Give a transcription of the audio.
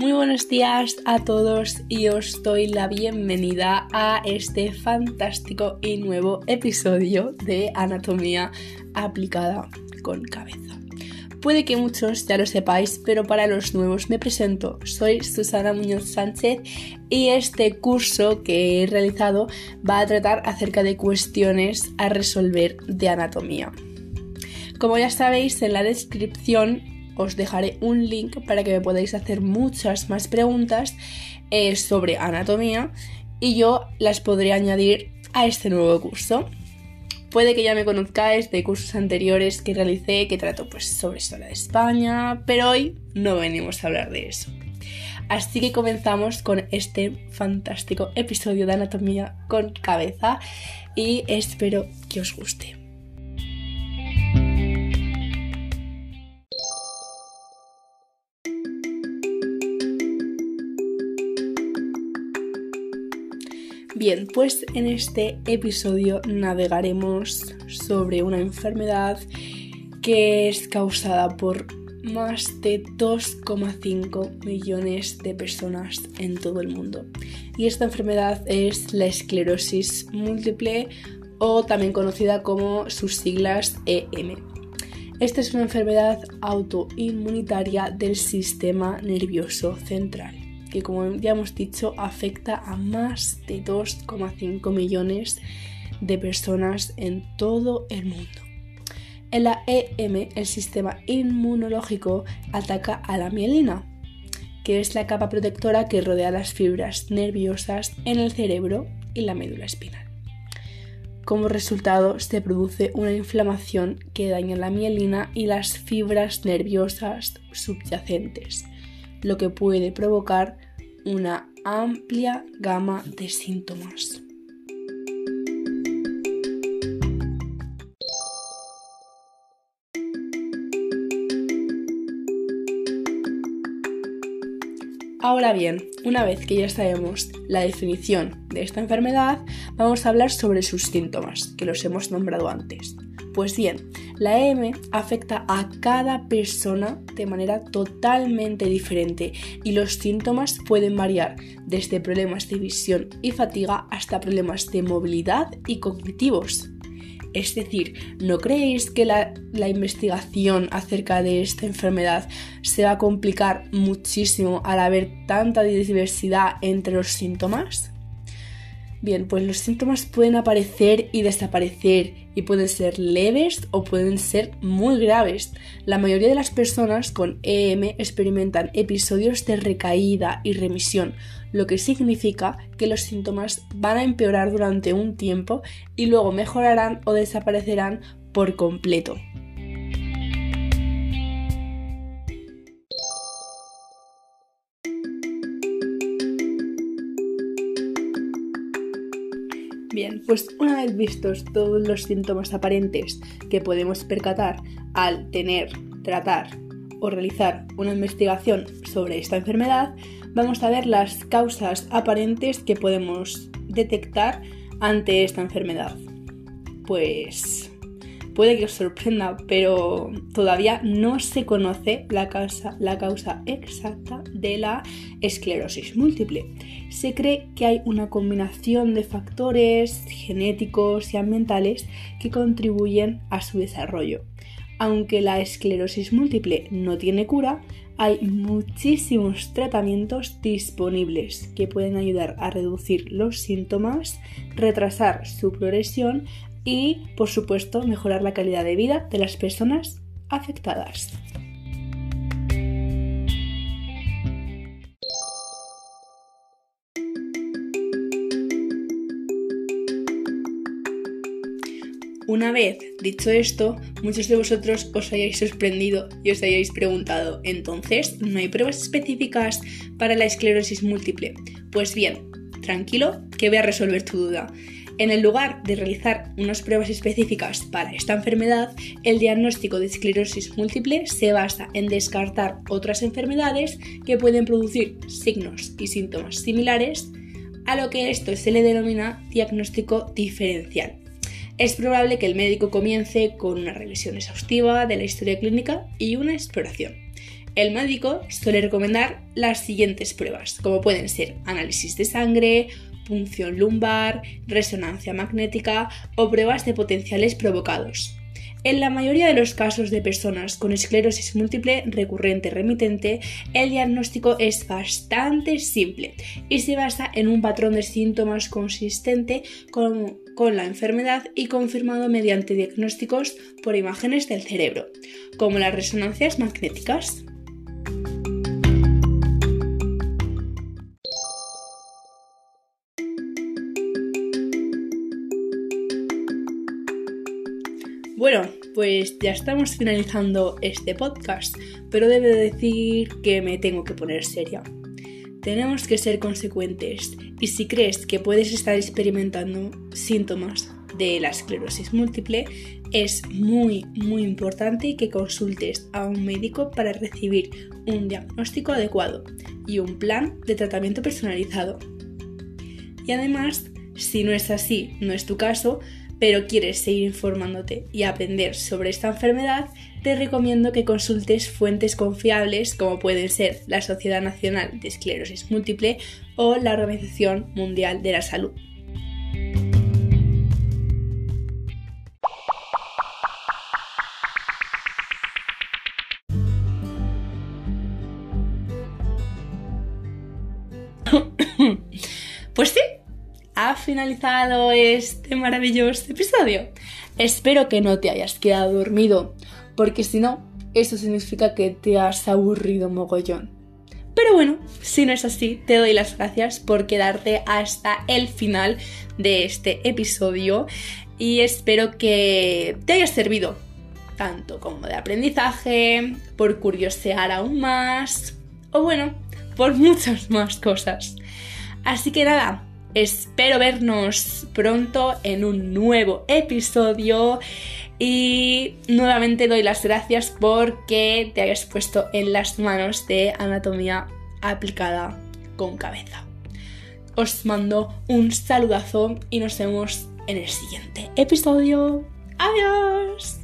Muy buenos días a todos y os doy la bienvenida a este fantástico y nuevo episodio de Anatomía aplicada con cabeza. Puede que muchos ya lo sepáis, pero para los nuevos me presento. Soy Susana Muñoz Sánchez y este curso que he realizado va a tratar acerca de cuestiones a resolver de anatomía. Como ya sabéis, en la descripción os dejaré un link para que me podáis hacer muchas más preguntas eh, sobre anatomía y yo las podré añadir a este nuevo curso. Puede que ya me conozcáis de cursos anteriores que realicé que trato pues sobre historia de España, pero hoy no venimos a hablar de eso. Así que comenzamos con este fantástico episodio de Anatomía con cabeza y espero que os guste. Bien, pues en este episodio navegaremos sobre una enfermedad que es causada por más de 2,5 millones de personas en todo el mundo. Y esta enfermedad es la esclerosis múltiple o también conocida como sus siglas EM. Esta es una enfermedad autoinmunitaria del sistema nervioso central que como ya hemos dicho afecta a más de 2,5 millones de personas en todo el mundo. En la EM el sistema inmunológico ataca a la mielina, que es la capa protectora que rodea las fibras nerviosas en el cerebro y la médula espinal. Como resultado se produce una inflamación que daña la mielina y las fibras nerviosas subyacentes, lo que puede provocar una amplia gama de síntomas. Ahora bien, una vez que ya sabemos la definición de esta enfermedad, vamos a hablar sobre sus síntomas, que los hemos nombrado antes. Pues bien, la EM afecta a cada persona de manera totalmente diferente y los síntomas pueden variar desde problemas de visión y fatiga hasta problemas de movilidad y cognitivos. Es decir, ¿no creéis que la, la, investigación acerca de esta enfermedad se va a complicar muchísimo al haber tanta diversidad entre los síntomas? Bien, pues los síntomas pueden aparecer y desaparecer y pueden ser leves o pueden ser muy graves. La mayoría de las personas con EM experimentan episodios de recaída y remisión, lo que significa que los síntomas van a empeorar durante un tiempo y luego mejorarán o desaparecerán por completo. Pues una vez vistos todos los síntomas aparentes que podemos percatar al tener, tratar o realizar una investigación sobre esta enfermedad, vamos a ver las causas aparentes que podemos detectar ante esta enfermedad. Pues puede que os sorprenda, pero todavía no se conoce la causa, la causa exacta de la esclerosis múltiple. Se cree que hay una combinación de factores genéticos y ambientales que contribuyen a su desarrollo. Aunque la esclerosis múltiple no tiene cura, hay muchísimos tratamientos disponibles que pueden ayudar a reducir los síntomas, retrasar su progresión y, por supuesto, mejorar la calidad de vida de las personas afectadas. Una vez dicho esto, muchos de vosotros os hayáis sorprendido y os hayáis preguntado, entonces, ¿no hay pruebas específicas para la esclerosis múltiple? Pues bien, tranquilo, que voy a resolver tu duda. En el lugar de realizar unas pruebas específicas para esta enfermedad, el diagnóstico de esclerosis múltiple se basa en descartar otras enfermedades que pueden producir signos y síntomas similares, a lo que esto se le denomina diagnóstico diferencial. Es probable que el médico comience con una revisión exhaustiva de la historia clínica y una exploración. el médico suele recomendar las siguientes pruebas, como pueden ser análisis de sangre, punción lumbar, resonancia magnética o pruebas de potenciales provocados. En la mayoría de los casos de personas con esclerosis múltiple recurrente remitente, el diagnóstico es bastante simple y se basa en un patrón de síntomas consistente con, con, la enfermedad y confirmado mediante diagnósticos por imágenes del cerebro, como las resonancias magnéticas. Bueno, pues ya estamos finalizando este podcast, pero debo decir que me tengo que poner seria. Tenemos que ser consecuentes y si crees que puedes estar experimentando síntomas de la esclerosis múltiple, es muy, muy importante que consultes a un médico para recibir un diagnóstico adecuado y un plan de tratamiento personalizado. Y además, si no es así, no es tu caso, pero quieres seguir informándote y aprender sobre esta enfermedad, te recomiendo que consultes fuentes confiables como pueden ser la Sociedad Nacional de Esclerosis Múltiple o la Organización Mundial de la Salud. Pues sí, ha finalizado este maravilloso episodio. Espero que no te hayas quedado dormido, porque si no, eso significa que te has aburrido mogollón. Pero bueno, si no es así, te doy las gracias por quedarte hasta el final de este episodio y espero que te haya servido tanto como de aprendizaje, por curiosear aún más o bueno, por muchas más cosas. Así que nada, Espero vernos pronto en un nuevo episodio y nuevamente doy las gracias porque te hayas puesto en las manos de anatomía aplicada con cabeza. Os mando un saludazo y nos vemos en el siguiente episodio. Adiós.